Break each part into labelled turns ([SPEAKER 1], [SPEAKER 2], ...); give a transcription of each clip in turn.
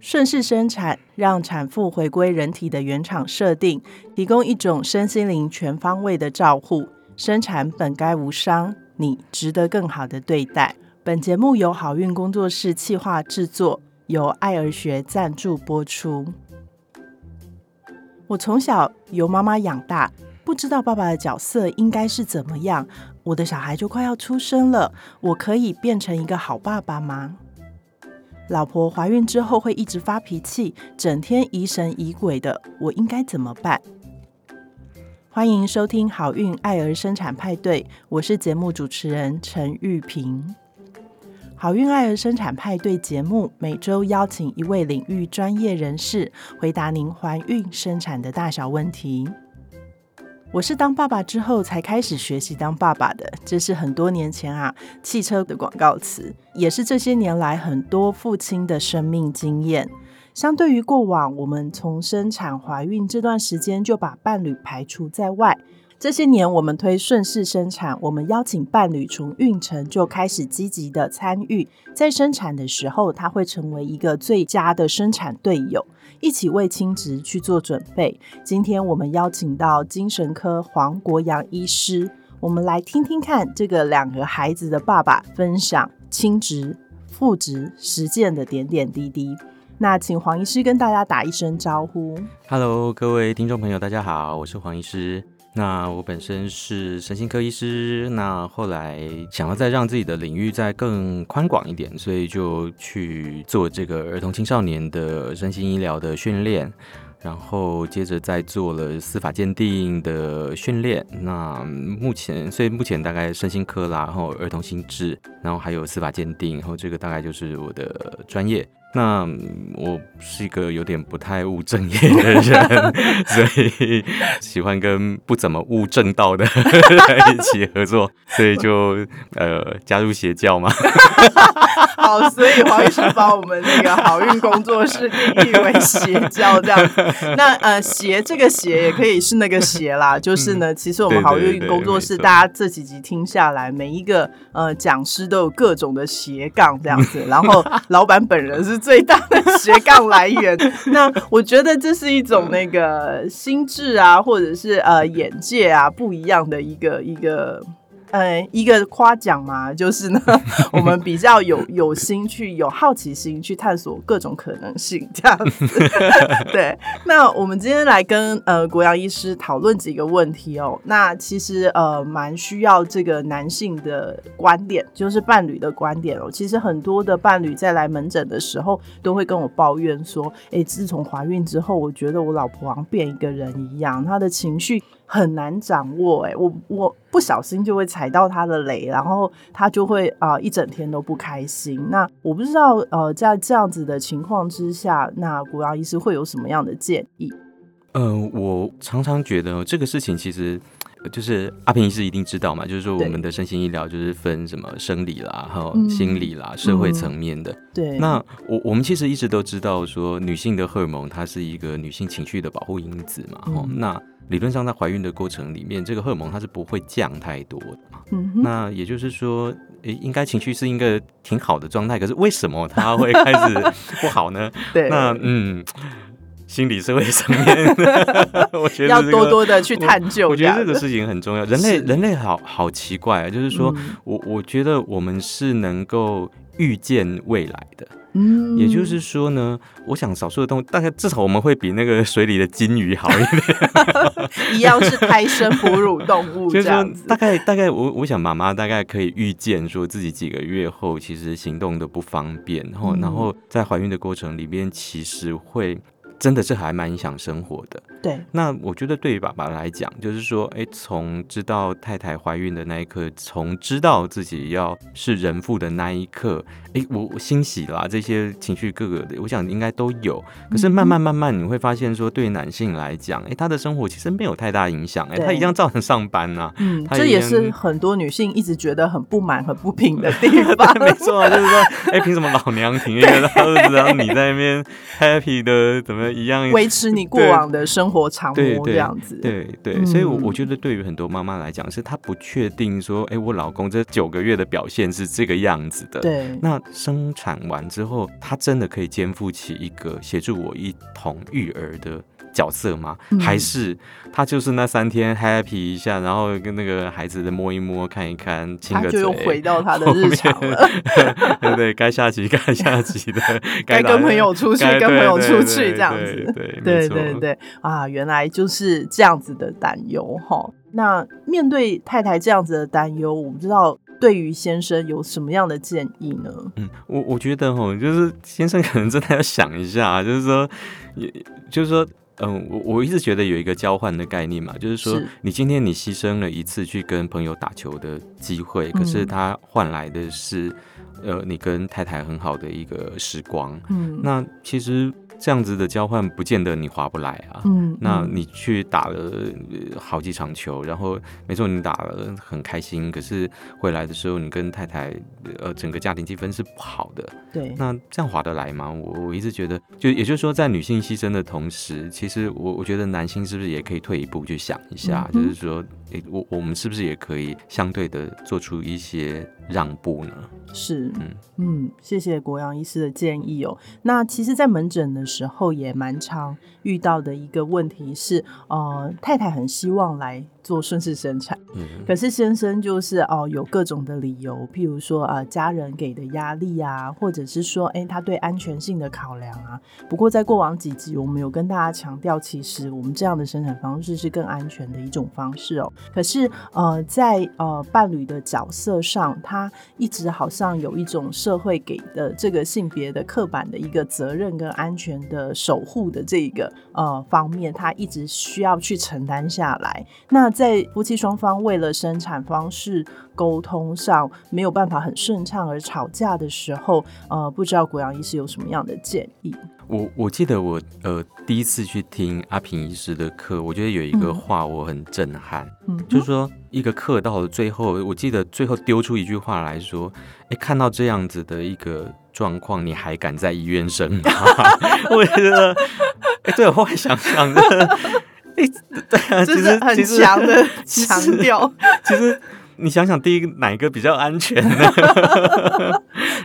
[SPEAKER 1] 顺势生产，让产妇回归人体的原厂设定，提供一种身心灵全方位的照护。生产本该无伤，你值得更好的对待。本节目由好运工作室企划制作，由爱儿学赞助播出。我从小由妈妈养大，不知道爸爸的角色应该是怎么样。我的小孩就快要出生了，我可以变成一个好爸爸吗？老婆怀孕之后会一直发脾气，整天疑神疑鬼的，我应该怎么办？欢迎收听好运爱儿生产派对，我是节目主持人陈玉萍。好运爱儿生产派对节目每周邀请一位领域专业人士，回答您怀孕生产的大小问题。我是当爸爸之后才开始学习当爸爸的，这是很多年前啊汽车的广告词，也是这些年来很多父亲的生命经验。相对于过往，我们从生产、怀孕这段时间就把伴侣排除在外。这些年，我们推顺势生产，我们邀请伴侣从孕程就开始积极的参与，在生产的时候，他会成为一个最佳的生产队友，一起为亲职去做准备。今天我们邀请到精神科黄国阳医师，我们来听听看这个两个孩子的爸爸分享亲职、父职实践的点点滴滴。那请黄医师跟大家打一声招呼。
[SPEAKER 2] Hello，各位听众朋友，大家好，我是黄医师。那我本身是神经科医师，那后来想要再让自己的领域再更宽广一点，所以就去做这个儿童青少年的身心医疗的训练，然后接着再做了司法鉴定的训练。那目前，所以目前大概身心科啦，然后儿童心智，然后还有司法鉴定，然后这个大概就是我的专业。那我是一个有点不太务正业的人，所以喜欢跟不怎么务正道的人一起合作，所以就呃加入邪教嘛。
[SPEAKER 1] 好，所以黄医师把我们那个好运工作室定义为邪教这样。那呃邪这个邪也可以是那个邪啦，就是呢，其实我们好运工作室大家这几集听下来，每一个呃讲师都有各种的斜杠这样子，然后老板本人是。最大的斜杠来源，那我觉得这是一种那个心智啊，或者是呃眼界啊不一样的一个一个。呃，一个夸奖嘛，就是呢，我们比较有有心去，有好奇心去探索各种可能性，这样子。对，那我们今天来跟呃国阳医师讨论几个问题哦。那其实呃蛮需要这个男性的观点，就是伴侣的观点哦。其实很多的伴侣在来门诊的时候，都会跟我抱怨说，哎，自从怀孕之后，我觉得我老婆好像变一个人一样，她的情绪。很难掌握哎，我我不小心就会踩到他的雷，然后他就会啊一整天都不开心。那我不知道呃在这样子的情况之下，那古阳医师会有什么样的建议？
[SPEAKER 2] 嗯，我常常觉得这个事情其实就是阿平医师一定知道嘛，就是说我们的身心医疗就是分什么生理啦、哈心理啦、社会层面的。
[SPEAKER 1] 对。
[SPEAKER 2] 那我我们其实一直都知道说，女性的荷尔蒙它是一个女性情绪的保护因子嘛。哦，那理论上，在怀孕的过程里面，这个荷尔蒙它是不会降太多的嘛。那也就是说，诶，应该情绪是一个挺好的状态，可是为什么它会开始不好呢？
[SPEAKER 1] 对，
[SPEAKER 2] 那嗯，心理社会上面，我觉得
[SPEAKER 1] 要多多的去探究。
[SPEAKER 2] 我觉得这个事情很重要。人类，人类好好奇怪啊，就是说我我觉得我们是能够预见未来的。嗯，也就是说呢，我想少数的动物，大概至少我们会比那个水里的金鱼好一点，
[SPEAKER 1] 一样是胎生哺乳动物。
[SPEAKER 2] 就是说，大概大概我我想妈妈大概可以预见，说自己几个月后其实行动的不方便，然后然后在怀孕的过程里面，其实会。真的是还蛮影响生活的。
[SPEAKER 1] 对，
[SPEAKER 2] 那我觉得对于爸爸来讲，就是说，哎，从知道太太怀孕的那一刻，从知道自己要是人父的那一刻，哎，我欣喜啦，这些情绪各个的，我想应该都有。可是慢慢慢慢，你会发现说，对于男性来讲，哎，他的生活其实没有太大影响，哎，他一样照常上班呐。
[SPEAKER 1] 嗯，这也是很多女性一直觉得很不满、很不平的地方。
[SPEAKER 2] 没错，就是说，哎，凭什么老娘停月的儿子，然后你在那边 happy 的怎么？一样
[SPEAKER 1] 维持你过往的生生活常模这样子。
[SPEAKER 2] 对对，所以，我我觉得对于很多妈妈来讲，是她不确定说，哎，我老公这九个月的表现是这个样子的。
[SPEAKER 1] 对，
[SPEAKER 2] 那生产完之后，他真的可以肩负起一个协助我一同育儿的。角色吗？还是他就是那三天 happy 一下，然后跟那个孩子的摸一摸、看一看、亲个嘴，
[SPEAKER 1] 又回到他的日常了。
[SPEAKER 2] 对 对，该下棋该下棋的，
[SPEAKER 1] 该跟朋友出去跟朋友出去这样子。
[SPEAKER 2] 对
[SPEAKER 1] 对对对啊，原来就是这样子的担忧哈。那面对太太这样子的担忧，我不知道对于先生有什么样的建议呢？
[SPEAKER 2] 嗯，我我觉得哈，就是先生可能真的要想一下，就是说，也就是说。嗯，我我一直觉得有一个交换的概念嘛，就是说，你今天你牺牲了一次去跟朋友打球的机会，可是他换来的是，呃，你跟太太很好的一个时光。嗯，那其实。这样子的交换不见得你划不来啊。嗯，那你去打了好几场球，然后没错，你打了很开心，可是回来的时候，你跟太太呃整个家庭气氛是不好的。
[SPEAKER 1] 对，
[SPEAKER 2] 那这样划得来吗？我我一直觉得，就也就是说，在女性牺牲的同时，其实我我觉得男性是不是也可以退一步去想一下，就是说，诶，我我们是不是也可以相对的做出一些让步呢？
[SPEAKER 1] 是，嗯嗯，谢谢国阳医师的建议哦。那其实，在门诊的时候也蛮常遇到的一个问题是，呃，太太很希望来。做顺势生产，可是先生就是哦，有各种的理由，譬如说啊，家人给的压力啊，或者是说，哎，他对安全性的考量啊。不过在过往几集，我们有跟大家强调，其实我们这样的生产方式是更安全的一种方式哦。可是呃，在呃伴侣的角色上，他一直好像有一种社会给的这个性别的刻板的一个责任跟安全的守护的这个呃方面，他一直需要去承担下来。那在夫妻双方为了生产方式沟通上没有办法很顺畅而吵架的时候，呃，不知道国阳医师有什么样的建议？
[SPEAKER 2] 我我记得我呃第一次去听阿平医师的课，我觉得有一个话我很震撼，嗯，就是说一个课到了最后，我记得最后丢出一句话来说，哎，看到这样子的一个状况，你还敢在医院生吗？我觉得，哎，对我后来想想。对啊，其实
[SPEAKER 1] 很强的 强调。
[SPEAKER 2] 其实你想想，第一个哪一个比较安全呢？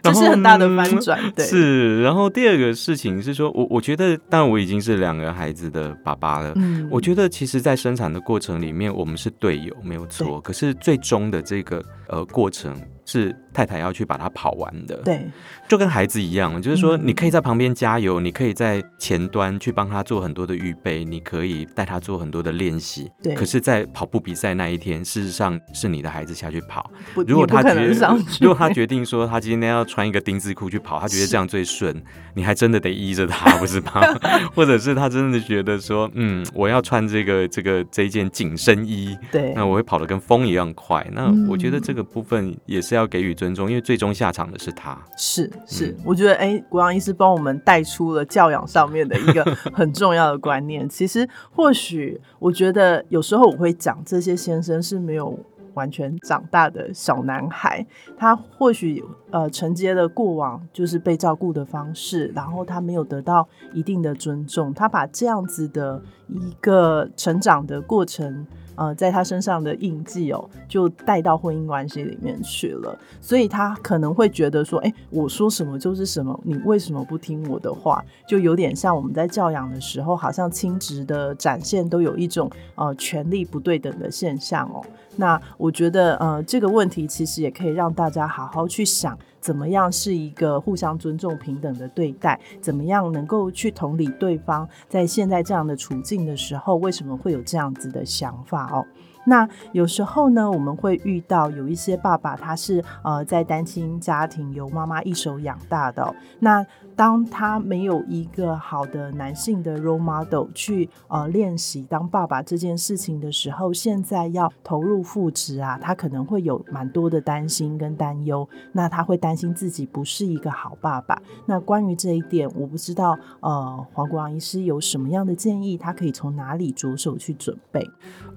[SPEAKER 1] 这是很大的翻转。对，
[SPEAKER 2] 是。然后第二个事情是说，我我觉得，但我已经是两个孩子的爸爸了。嗯，我觉得其实，在生产的过程里面，我们是队友，没有错。可是最终的这个呃过程。是太太要去把它跑完的，
[SPEAKER 1] 对，
[SPEAKER 2] 就跟孩子一样，就是说你可以在旁边加油，你可以在前端去帮他做很多的预备，你可以带他做很多的练习，
[SPEAKER 1] 对。
[SPEAKER 2] 可是，在跑步比赛那一天，事实上是你的孩子下去跑，
[SPEAKER 1] 如果他决
[SPEAKER 2] 如果他决定说他今天要穿一个丁字裤去跑，他觉得这样最顺，你还真的得依着他，不是吗？或者是他真的觉得说，嗯，我要穿这个这个这一件紧身衣，
[SPEAKER 1] 对，
[SPEAKER 2] 那我会跑得跟风一样快，那我觉得这个部分也是。要给予尊重，因为最终下场的是他。
[SPEAKER 1] 是是，我觉得哎，国阳医师帮我们带出了教养上面的一个 很重要的观念。其实，或许我觉得有时候我会讲，这些先生是没有完全长大的小男孩，他或许呃承接了过往就是被照顾的方式，然后他没有得到一定的尊重，他把这样子的一个成长的过程。呃，在他身上的印记哦，就带到婚姻关系里面去了，所以他可能会觉得说，哎，我说什么就是什么，你为什么不听我的话？就有点像我们在教养的时候，好像亲职的展现都有一种呃权力不对等的现象哦。那我觉得呃这个问题其实也可以让大家好好去想。怎么样是一个互相尊重、平等的对待？怎么样能够去同理对方在现在这样的处境的时候，为什么会有这样子的想法哦？那有时候呢，我们会遇到有一些爸爸，他是呃在单亲家庭由妈妈一手养大的。那当他没有一个好的男性的 role model 去呃练习当爸爸这件事情的时候，现在要投入复职啊，他可能会有蛮多的担心跟担忧。那他会担心自己不是一个好爸爸。那关于这一点，我不知道呃黄国阳医师有什么样的建议，他可以从哪里着手去准备？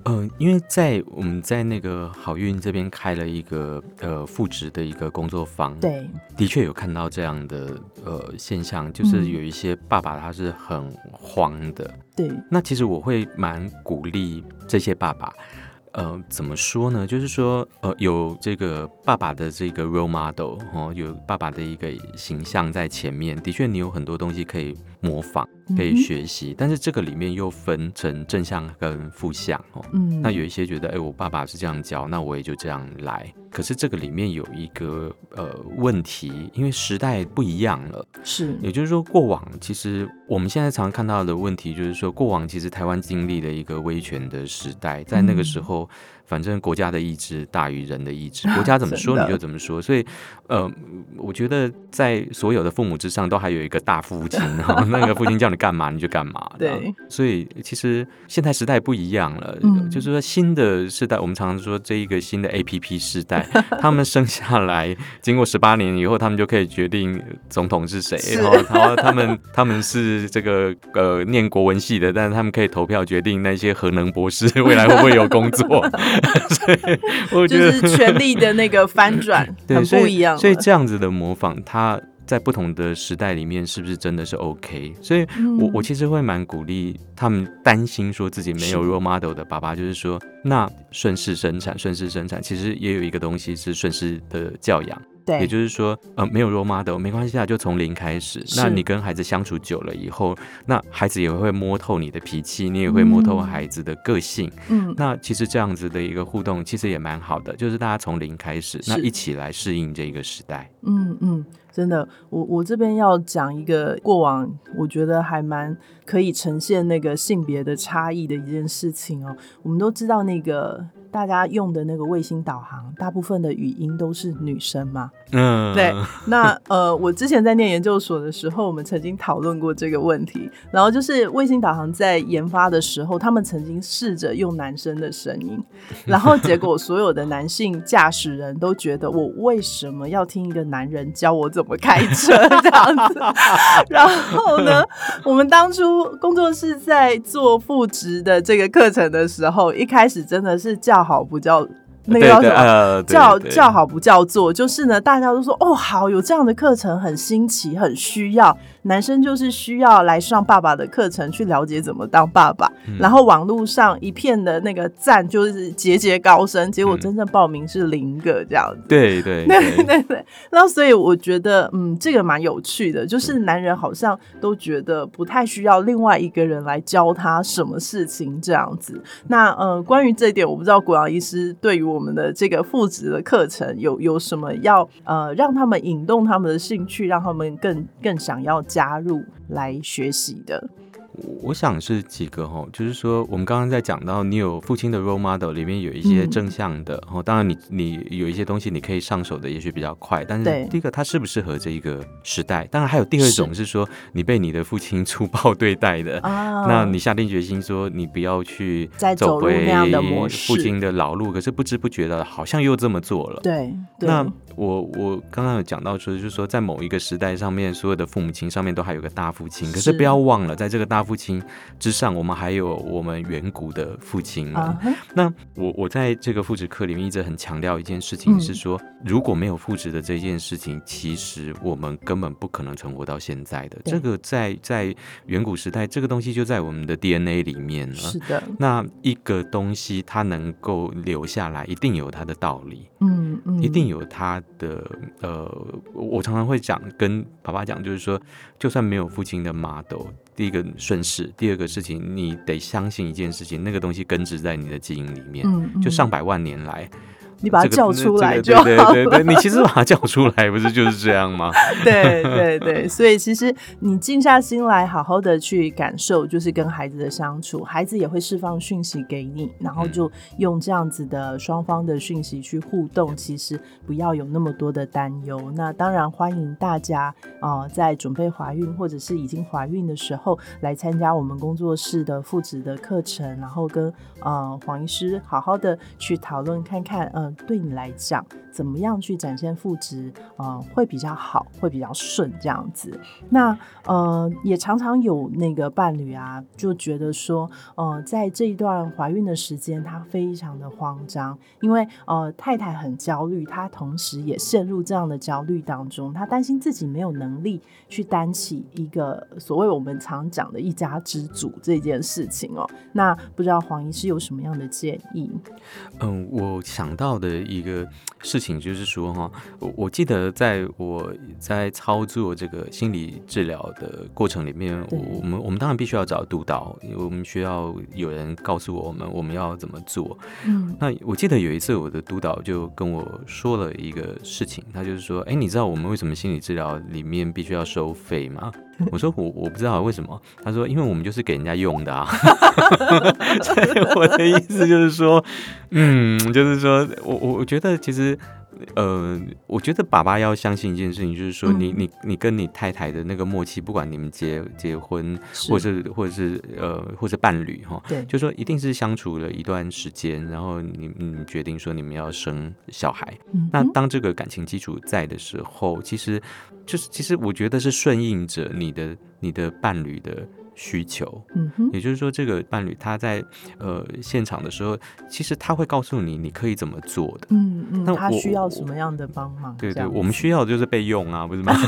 [SPEAKER 2] 嗯，因为在我们在那个好运这边开了一个呃复职的一个工作坊，
[SPEAKER 1] 对，
[SPEAKER 2] 的确有看到这样的呃现象，就是
[SPEAKER 1] 嗯
[SPEAKER 2] 有一些爸爸他是很慌的。
[SPEAKER 1] 对，
[SPEAKER 2] 那其实我会蛮鼓励这些爸爸。呃，怎么说呢？就是说，呃，有这个爸爸的这个 role model 哦，有爸爸的一个形象在前面，的确你有很多东西可以模仿，可以学习，但是这个里面又分成正向跟负向哦。
[SPEAKER 1] 嗯，
[SPEAKER 2] 那有一些觉得，哎、我爸爸是这样教，那我也就这样来。可是这个里面有一个呃问题，因为时代不一样了，
[SPEAKER 1] 是，
[SPEAKER 2] 也就是说，过往其实我们现在常看到的问题，就是说，过往其实台湾经历了一个威权的时代，在那个时候，反正国家的意志大于人的意志，国家怎么说你就怎么说。所以，呃，我觉得在所有的父母之上，都还有一个大父亲哈，那个父亲叫你干嘛你就干嘛。
[SPEAKER 1] 对，
[SPEAKER 2] 所以其实现在时代不一样了，
[SPEAKER 1] 嗯
[SPEAKER 2] 就是说新的时代，我们常常说这一个新的 A P P 时代，他们生下来，经过十八年以后，他们就可以决定总统是谁，
[SPEAKER 1] 是
[SPEAKER 2] 然后然后他们他们是这个呃念国文系的，但是他们可以投票决定那些核能博士未来会不会有工作，所以我觉
[SPEAKER 1] 就
[SPEAKER 2] 得
[SPEAKER 1] 是权力的那个翻转，很不一样了，
[SPEAKER 2] 所以这样子的模仿，它在不同的时代里面是不是真的是 OK？所以我我
[SPEAKER 1] 嗯
[SPEAKER 2] 其实会蛮鼓励他们担心说自己没有 role model 的爸爸，就是说那顺势生产，顺势生产，其实也有一个东西是顺势的教养。
[SPEAKER 1] 对，
[SPEAKER 2] 也就是说，呃，没有 role model 没关系啊，就从零开始。那你跟孩子相处久了以后，那孩子也会摸透你的脾气，你也会摸透
[SPEAKER 1] 嗯
[SPEAKER 2] 孩子的个性。
[SPEAKER 1] 嗯，
[SPEAKER 2] 那其实这样子的一个互动，其实也蛮好的，就是大家从零开始，那一起来适应这个时代。
[SPEAKER 1] 嗯嗯，真的，我我这边要讲一个过往，我觉得还蛮可以呈现那个性别的差异的一件事情哦。我们都知道那个大家用的那个卫星导航，大部分的语音都是女生嘛。
[SPEAKER 2] 嗯，
[SPEAKER 1] 对，那呃，我之前在念研究所的时候，我们曾经讨论过这个问题。然后就是卫星导航在研发的时候，他们曾经试着用男生的声音，然后结果所有的男性驾驶人都觉得，我为什么要听一个男人教我怎么开车 这样子？然后呢，我们当初工作室在做副职的这个课程的时候，一开始真的是叫好不叫。那个叫什么？叫叫好不叫座，就是呢，大家都说哦，好有这样的课程很新奇，很需要。男生就是需要来上爸爸的课程，去了解怎么当爸爸。
[SPEAKER 2] 嗯
[SPEAKER 1] 然后网络上一片的那个赞就是节节高升，结果
[SPEAKER 2] 嗯
[SPEAKER 1] 真正报名是零个这样子。
[SPEAKER 2] 对对
[SPEAKER 1] 对
[SPEAKER 2] 对
[SPEAKER 1] 对对，然后所以我觉得，嗯，这个蛮有趣的，就是男人好像都觉得不太需要另外一个人来教他什么事情这样子。那呃，关于这一点，我不知道国阳医师对于我们的这个父职的课程有有什么要呃让他们引动他们的兴趣，让他们更更想要加入来学习的。
[SPEAKER 2] 我想是几个哈，就是说我们刚刚在讲到你有父亲的 role model 里面有一些
[SPEAKER 1] 嗯
[SPEAKER 2] 正向的，然后当然你你有一些东西你可以上手的，也许比较快，但是第一个它适不适合这一个时代，当然还有第二种是说你被你的父亲 粗暴对待的。
[SPEAKER 1] 啊
[SPEAKER 2] 那你下定决心说你不要去
[SPEAKER 1] 再走
[SPEAKER 2] 回父亲的老路，可是不知不觉的好像又这么做了。
[SPEAKER 1] 对对
[SPEAKER 2] 那我我刚刚有讲到说，就是说在某一个时代上面，所有的父母亲上面都还有个大父亲，可是
[SPEAKER 1] 是
[SPEAKER 2] 不要忘了，在这个大父亲之上，我们还有我们远古的父亲那我我在这个父职课里面一直很强调一件事情，
[SPEAKER 1] 嗯
[SPEAKER 2] 是说、如果没有父职的这件事情，其实我们根本不可能存活到现在的。这个在在远古时代，这个东西就在我们的 DNA 里面了。
[SPEAKER 1] 是的，
[SPEAKER 2] 那一个东西它能够留下来，一定有它的道理。
[SPEAKER 1] 嗯嗯，
[SPEAKER 2] 一定有他的呃，我我常常会讲跟爸爸讲，就是说，就算没有父亲的 model，第一个顺势，第二个事情，你得相信一件事情，那个东西根植在你的基因里面，
[SPEAKER 1] 嗯，嗯。
[SPEAKER 2] 就上百万年来，
[SPEAKER 1] 你把它叫出来就好
[SPEAKER 2] 个对对对对，
[SPEAKER 1] 了
[SPEAKER 2] 你其实把它叫出来，不是就是这样吗？
[SPEAKER 1] 对对对，所以其实你静下心来，好好的去感受，就是跟孩子的相处，孩子也会释放讯息给你，然后就用这样子的双方的讯息去互动。其实不要有那么多的担忧。那当然欢迎大家啊、呃在准备怀孕或者是已经怀孕的时候，来参加我们工作室的父子的课程，然后跟呃黄医师好好的去讨论看看，呃，对你来讲，怎么样去展现副职，呃，会比较好，会比较顺这样子。那呃，也常常有那个伴侣啊，就觉得说，呃，在这一段怀孕的时间，他非常的慌张，因为呃，太太很焦虑，他同时也陷入这样的焦虑当中，他担心自己没有能力去担起一个所谓我们常讲的一家之主这件事情哦。那不知道黄医师有什么样的建议？
[SPEAKER 2] 嗯，我想到的一个事情就是说，哈，我我记得在我在操作这个心理治疗的过程里面，我们我们当然必须要找督导，我们需要有人告诉我们我们要怎么做。嗯，那我记得有一次我的督导就跟我说了一个事情，他就是说，哎，你知道我们为什么心理治疗里面必须要收费吗？我说我我不知道为什么，他说因为我们就是给人家用的啊。所以我的意思就是说，嗯，就是说我我我觉得其实，呃，我觉得爸爸要相信一件事情，就是说你你你跟你太太的那个默契，不管你们结结婚，或者是或者是呃或者伴侣哈，
[SPEAKER 1] 对，
[SPEAKER 2] 就说一定是相处了一段时间，然后你你决定说你们要生小孩，那当这个感情基础在的时候，其实就是其实我觉得是顺应着你的你的伴侣的。需求，嗯哼，也就是说，这个伴侣他在呃现场的时候，其实他会告诉你你可以怎么做的，
[SPEAKER 1] 嗯嗯，那他需要什么样的帮忙？
[SPEAKER 2] 对对，我们需要的就是备用啊，不是吗？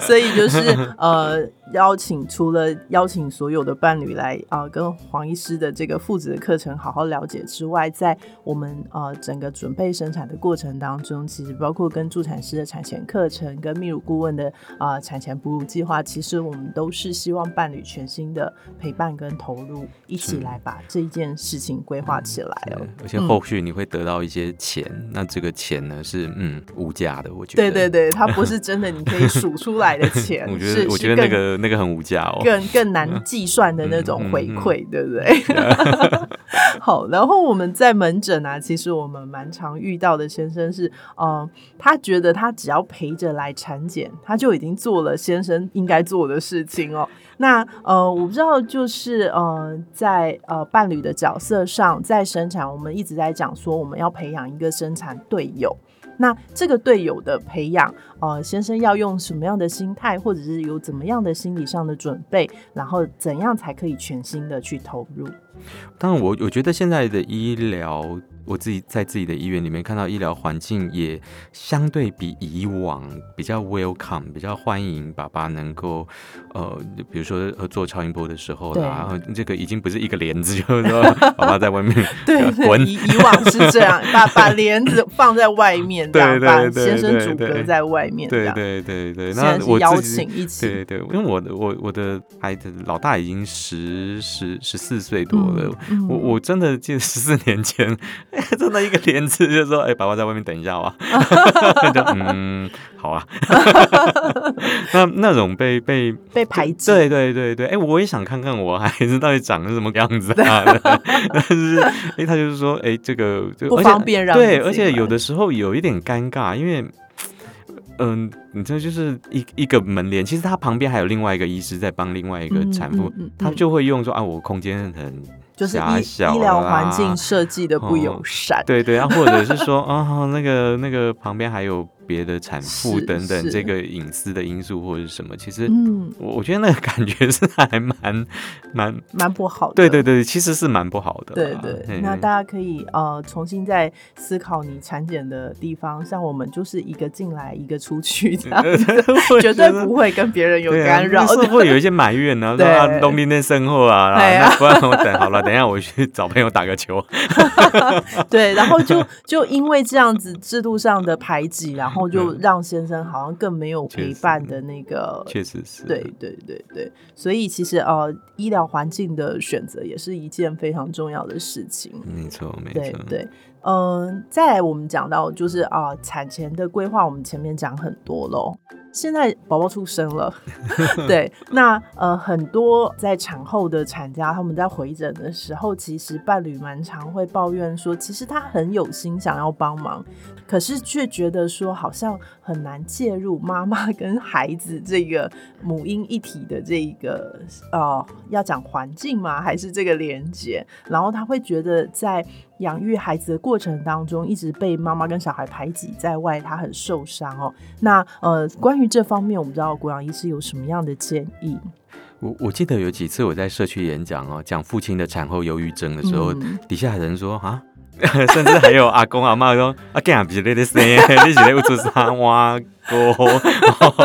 [SPEAKER 1] 所以就是呃。邀请除了邀请所有的伴侣来啊，跟黄医师的这个父子的课程好好了解之外，在我们呃整个准备生产的过程当中，其实包括跟助产师的产前课程，跟泌乳顾问的啊产前哺乳计划，其实我们都是希望伴侣全新的陪伴跟投入，一起来把这一件事情规划起来哦。
[SPEAKER 2] 而且后续你会得到一些钱，那这个钱呢是嗯无价的，我觉得。
[SPEAKER 1] 对对对，它不是真的你可以数出来的钱，
[SPEAKER 2] 我觉得我觉得那个。那个很无价哦，
[SPEAKER 1] 更更难 计算的那种回馈，对不对？好，然后我们在门诊啊，其实我们蛮常遇到的先生是，嗯，他觉得他只要陪着来产检，他就已经做了先生应该做的事情哦。那呃，我不知道，就是呃，在呃伴侣的角色上，在生产，我们一直在讲说，我们要培养一个生产队友。那这个队友的培养，呃，先生要用什么样的心态，或者是有怎么样的心理上的准备，然后怎样才可以全心的去投入？
[SPEAKER 2] 当然，我我觉得现在的医疗。我自己在自己的医院里面看到医疗环境也相对比以往比较 welcome，比较欢迎爸爸能够呃，比如说做超音波的时候啦，这个已经不是一个帘子，就是说 爸爸在外面
[SPEAKER 1] 对 滚。以以往是这样，把把帘子放在外面，对把先生阻隔在外面，
[SPEAKER 2] 对对对对。
[SPEAKER 1] 那我邀请一起，
[SPEAKER 2] 对对，因为我的我我的孩子老大已经十十十四岁多了，我我真的记得十四年前。真的一个帘子，就说：“哎，爸爸在外面等一下吧。”就嗯，好啊。那那种被被
[SPEAKER 1] 被排挤，
[SPEAKER 2] 对对对对。哎，我也想看看我孩子到底长是什么样子啊。但是，哎，他就是说，哎，这个
[SPEAKER 1] 不方便让
[SPEAKER 2] 对，而且有的时候有一点尴尬，因为，嗯，你这就是一一个门帘，其实他旁边还有另外一个医师在帮另外一个产妇，他就会用说啊，我空间很。
[SPEAKER 1] 就是医医疗环境设计的不友善，
[SPEAKER 2] 对对，啊或者是说啊，那个那个旁边还有。别的产妇等等，这个隐私的因素或者是什么，其实，嗯，我我觉得那个感觉是还蛮蛮
[SPEAKER 1] 蛮不好的。
[SPEAKER 2] 对对对，其实是蛮不好的。
[SPEAKER 1] 对对，那大家可以呃重新再思考你产检的地方，像我们就是一个进来一个出去这样子，绝对不会跟别人有干扰。
[SPEAKER 2] 是会有一些埋怨呢，说东林那身后啊，然后不然我等好了，等一下我去找朋友打个球。
[SPEAKER 1] 对，然后就就因为这样子制度上的排挤，然后。然后就让先生好像更没有陪伴的那个，
[SPEAKER 2] 确实是，
[SPEAKER 1] 对对对对，所以其实呃，医疗环境的选择也是一件非常重要的事情。
[SPEAKER 2] 没错，没
[SPEAKER 1] 错，对对，嗯，再来我们讲到就是啊，产前的规划，我们前面讲很多喽。现在宝宝出生了，对，那呃很多在产后的产家，他们在回诊的时候，其实伴侣蛮常会抱怨说，其实他很有心想要帮忙，可是却觉得说好像很难介入妈妈 跟孩子这个母婴一体的这个呃要讲环境吗？还是这个连接？然后他会觉得在养育孩子的过程当中，一直被妈妈跟小孩排挤在外，他很受伤哦。那呃，关于这方面，我们知道国养医师有什么样的建议？
[SPEAKER 2] 我我记得有几次我在社区演讲哦，讲父亲的产后忧郁症的时候，底下有人说啊。甚至还有阿公阿妈说：“啊，干啥比你的声？你是在屋子上挖沟？”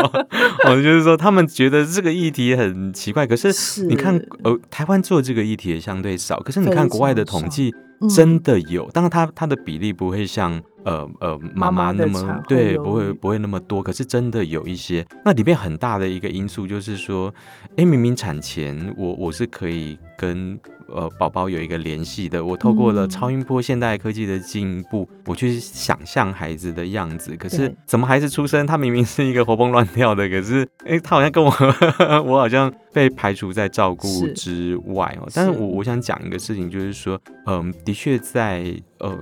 [SPEAKER 2] 我就是说，他们觉得这个议题很奇怪。可是你看，呃，台湾做这个议题也相对少。可是你看国外的统计，真的有。当然，它它的比例不会像呃呃妈妈那么对，不会不会那么多。可是真的有一些。那里面很大的一个因素就是说，哎，明明产前我我是可以跟。呃，宝宝有一个联系的，我透过了超音波现代科技的进步，我去想象孩子的样子。可是怎么孩子出生，他明明是一个活蹦乱跳的，可是哎，他好像跟我，我好像被排除在照顾之外哦。但是我我想讲一个事情，就是说，嗯，的确在呃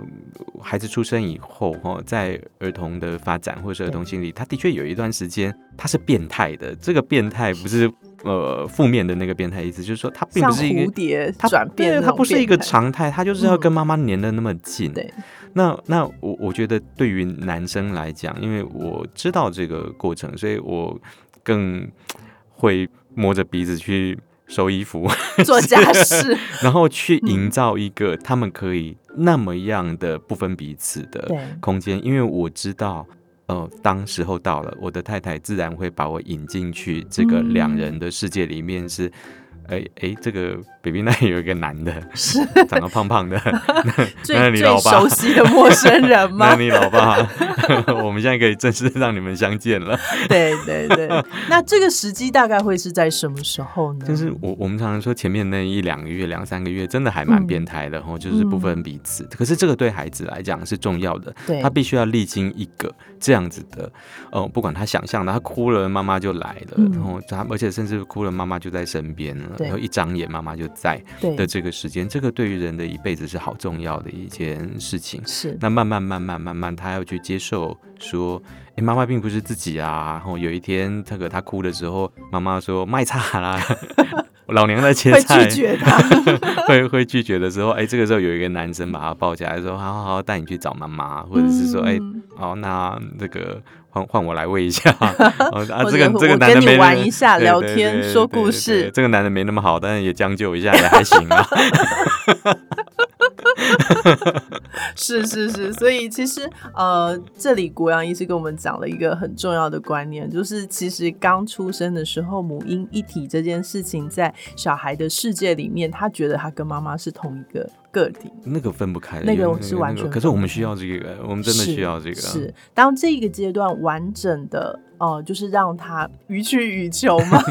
[SPEAKER 2] 孩子出生以后哈，在儿童的发展或者是儿童心理，他的确有一段时间他是变态的。这个变态不是。呃，负面的那个变态意思就是说，他并不是一个
[SPEAKER 1] 蝴蝶，它转变，
[SPEAKER 2] 它不是一个常态，他就是要跟妈妈粘的那么近。
[SPEAKER 1] 对，
[SPEAKER 2] 那那我我觉得对于男生来讲，因为我知道这个过程，所以我更会摸着鼻子去收衣服、
[SPEAKER 1] 做家事，
[SPEAKER 2] 然后去营造一个他们可以那么样的不分彼此的空间，因为我知道。呃，当时候到了，我的太太自然会把我引进去这个两人的世界里面。是，哎哎，这个 baby 那有一个男的，
[SPEAKER 1] 是
[SPEAKER 2] 长得胖胖的，
[SPEAKER 1] 那你老爸熟悉的陌生人 吗？
[SPEAKER 2] 那你老爸，我们现在可以正式让你们相见了。
[SPEAKER 1] 对对对，那这个时机大概会是在什么时候呢？
[SPEAKER 2] 就是我我们常常说前面那一两个月、两三个月，真的还蛮变态的，然后就是不分彼此。可是这个对孩子来讲是重要的，他必须要历经一个。这样子的，哦，不管他想象的，他哭了，妈妈就来了，然后他，而且甚至哭了，妈妈就在身边了，然后一张眼，妈妈就在的这个时间，这个对于人的一辈子是好重要的一件事情。
[SPEAKER 1] 是，
[SPEAKER 2] 那慢慢慢慢慢慢，他要去接受说，哎，妈妈并不是自己啊。然后有一天，这个他哭的时候，妈妈说卖差啦。老娘在切菜，
[SPEAKER 1] 会拒绝他，
[SPEAKER 2] 会会拒绝的时候，哎，这个时候有一个男生把他抱起来，说：“好好好，带你去找妈妈。”或者是说：“哎，哦，那这个换换我来喂一下。”
[SPEAKER 1] 啊，
[SPEAKER 2] 这个这个男的没
[SPEAKER 1] 玩一下，聊天说故事。
[SPEAKER 2] 这个男的没那么好，但是也将就一下也还行啊。
[SPEAKER 1] 是是是，所以其实呃，这里国阳医师跟我们讲了一个很重要的观念，就是其实刚出生的时候母婴一体这件事情，在小孩的世界里面，他觉得他跟妈妈是同一个个体，
[SPEAKER 2] 那个分不开，
[SPEAKER 1] 那个是完全。
[SPEAKER 2] 可是我们需要这个，我们真的需要这个。
[SPEAKER 1] 是当这个阶段完整的。哦，就是让他予取予求嘛。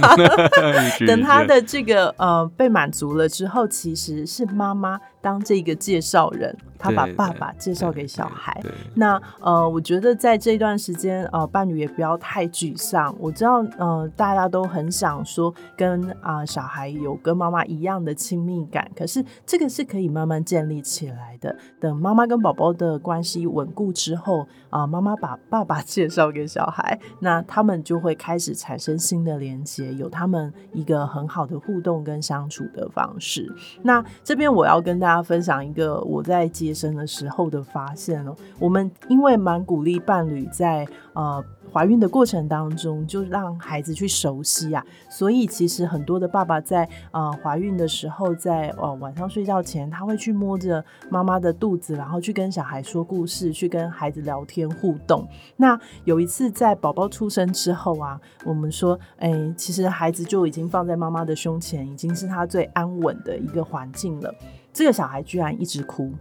[SPEAKER 1] 等他的这个呃被满足了之后，其实是妈妈当这个介绍人。他把爸爸介绍给小孩，那呃，我觉得在这段时间，呃，伴侣也不要太沮丧。我知道，呃，大家都很想说跟啊小孩有跟妈妈一样的亲密感，可是这个是可以慢慢建立起来的。等妈妈跟宝宝的关系稳固之后，啊，妈妈把爸爸 介绍给小孩，那他们就会开始产生新的连接，有他们一个很好的互动跟相处的方式。那这边我要跟大家大家分享一个我在接。生的时候的发现哦，我们因为蛮鼓励伴侣在呃。怀孕的过程当中，就让孩子去熟悉啊，所以其实很多的爸爸在呃怀孕的时候，在呃晚上睡觉前，他会去摸着妈妈的肚子，然后去跟小孩说故事，去跟孩子聊天互动。那有一次在宝宝出生之后啊，我们说，哎，其实孩子就已经放在妈妈的胸前，已经是他最安稳的一个环境了。这个小孩居然一直哭。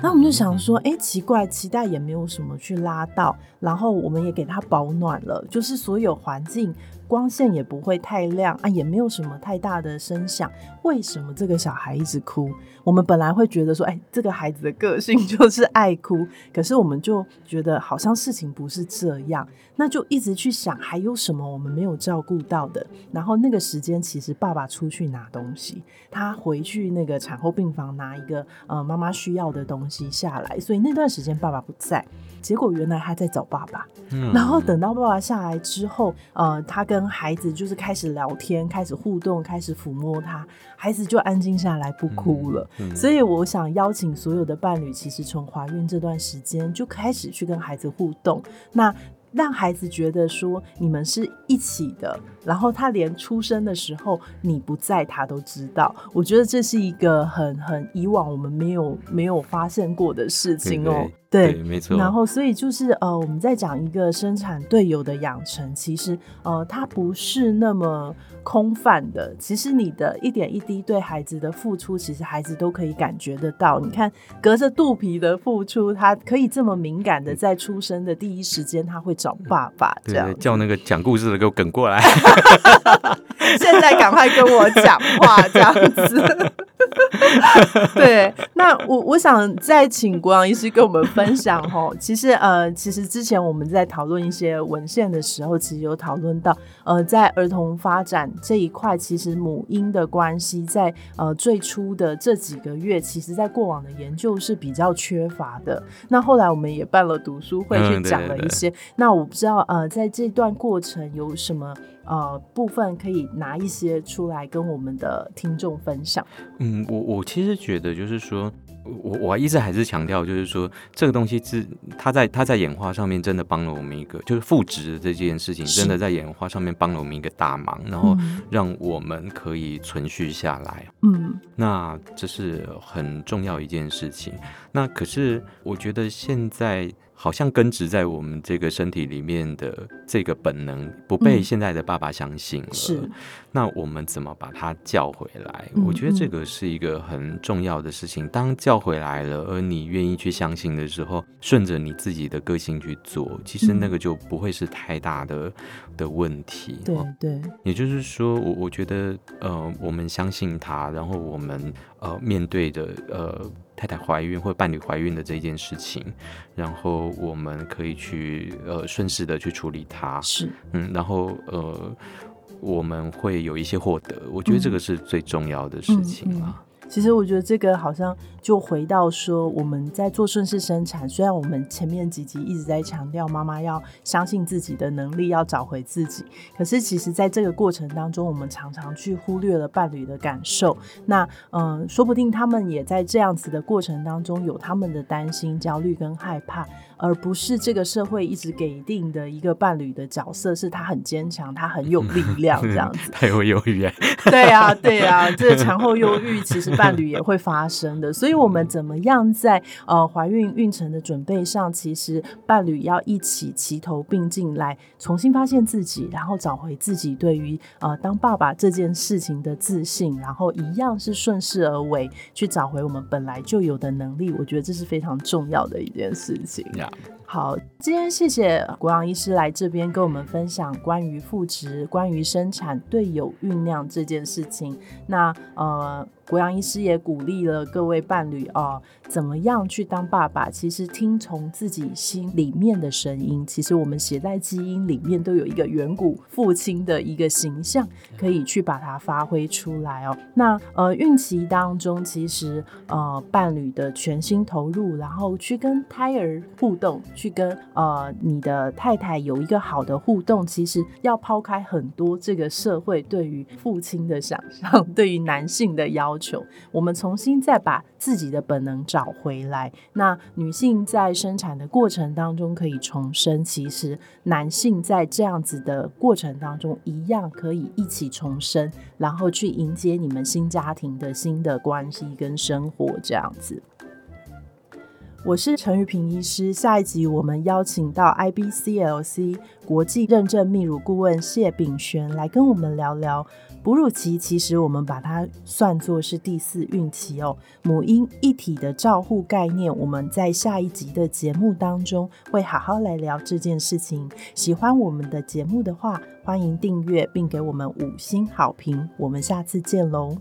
[SPEAKER 1] 那我们就想说，哎，奇怪，脐带也没有什么去拉到，然后我们也给他保暖了，就是所有环境。光线也不会太亮啊，也没有什么太大的声响。为什么这个小孩一直哭？我们本来会觉得说，哎，这个孩子的个性 就是爱哭。可是我们就觉得好像事情不是这样，那就一直去想还有什么我们没有照顾到的。然后那个时间，其实爸爸出去拿东西，他回去那个产后病房拿一个呃妈妈需要的东西下来，所以那段时间爸爸不在。结果原来他在找爸爸，然后等到爸爸下来之后，呃，他跟跟孩子就是开始聊天、开始互动、开始抚摸他，孩子就安静下来不哭了。所以我想邀请所有的伴侣，其实从怀孕这段时间就开始去跟孩子互动。那让孩子觉得说你们是一起的，然后他连出生的时候你不在，他都知道。我觉得这是一个很很以往我们没有没有发现过的事情哦。
[SPEAKER 2] 对，没错。
[SPEAKER 1] 然后，所以就是呃，我们在讲一个生产队友的养成，其实呃，它不是那么空泛的。其实你的一点一滴对孩子的付出，其实孩子都可以感觉得到。你看，隔着肚皮的付出，他可以这么敏感的，在出生的第一时间，他会找爸爸，这样
[SPEAKER 2] 叫那个讲故事的给我梗过来。
[SPEAKER 1] 现在赶快跟我讲话，这样子。对，那我我想再请国阳医师跟我们分享哈。其实呃，其实之前我们在讨论一些文献的时候，其实有讨论到呃，在儿童发展这一块，其实母婴的关系在呃最初的这几个月，其实在过往的研究是比较缺乏的。那后来我们也办了读书会，去讲了一些。那我不知道呃，在这段过程有什么。呃，部分可以拿一些出来跟我们的听众分享。
[SPEAKER 2] 嗯，我我其实觉得就是说，我我一直还是强调，就是说这个东西是它在它在演化上面真的帮了我们一个，就是复殖的这件事情真的在演化上面帮了我们一个大忙，然后让我们可以存续下来。嗯，那这是很重要一件事情。那可是我觉得现在。好像根植在我们这个身体里面的这个本能不被现在的爸爸相信了，
[SPEAKER 1] 是。
[SPEAKER 2] 那我们怎么把他叫回来？我觉得这个是一个很重要的事情。当叫回来了，而你愿意去相信的时候，顺着你自己的个性去做，其实那个就不会是太大的的问题。
[SPEAKER 1] 对对。
[SPEAKER 2] 也就是说，我我觉得，呃，我们相信他，然后我们呃面对的呃。太太怀孕或伴侣怀孕的这件事情，然后我们可以去呃顺势的去处理它，
[SPEAKER 1] 是
[SPEAKER 2] 嗯，然后呃我们会有一些获得，我觉得这个是最重要的事情了。
[SPEAKER 1] 其实我觉得这个好像就回到说，我们在做顺势生产，虽然我们前面几集一直在强调妈妈要相信自己的能力，要找回自己，可是其实在这个过程当中，我们常常去忽略了伴侣的感受。那嗯，说不定他们也在这样子的过程当中有他们的担心、焦虑跟害怕。而不是这个社会一直给定的一个伴侣的角色，是他很坚强，他很有力量这样子。
[SPEAKER 2] 他会忧郁啊？
[SPEAKER 1] 对啊，对啊，这个产后忧郁其实伴侣也会发生的。所以，我们怎么样在呃怀孕孕程的准备上，其实伴侣要一起齐头并进来，重新发现自己，然后找回自己对于呃当爸爸这件事情的自信，然后一样是顺势而为，去找回我们本来就有的能力。我觉得这是非常重要的一件事情。job. 好，今天谢谢国阳医师来这边跟我们分享关于复职、关于生产队友酝酿这件事情。那呃。国阳医师也鼓励了各位伴侣哦，怎么样去当爸爸？其实听从自己心里面的声音。其实我们写在基因里面都有一个远古父亲的一个形象，可以去把它发挥出来哦。那呃，孕期当中，其实呃，伴侣的全心投入，然后去跟胎儿互动，去跟呃你的太太有一个好的互动，其实要抛开很多这个社会对于父亲的想象，对于男性的要。求我们重新再把自己的本能找回来。那女性在生产的过程当中可以重生，其实男性在这样子的过程当中一样可以一起重生，然后去迎接你们新家庭的新的关系跟生活这样子。我是陈玉平医师，下一集我们邀请到 IBCLC 国际认证泌乳顾问谢炳璇来跟我们聊聊。哺乳期其实我们把它算作是第四孕期哦，母婴一体的照护概念，我们在下一集的节目当中会好好来聊这件事情。喜欢我们的节目的话，欢迎订阅并给我们五星好评。我们下次见喽！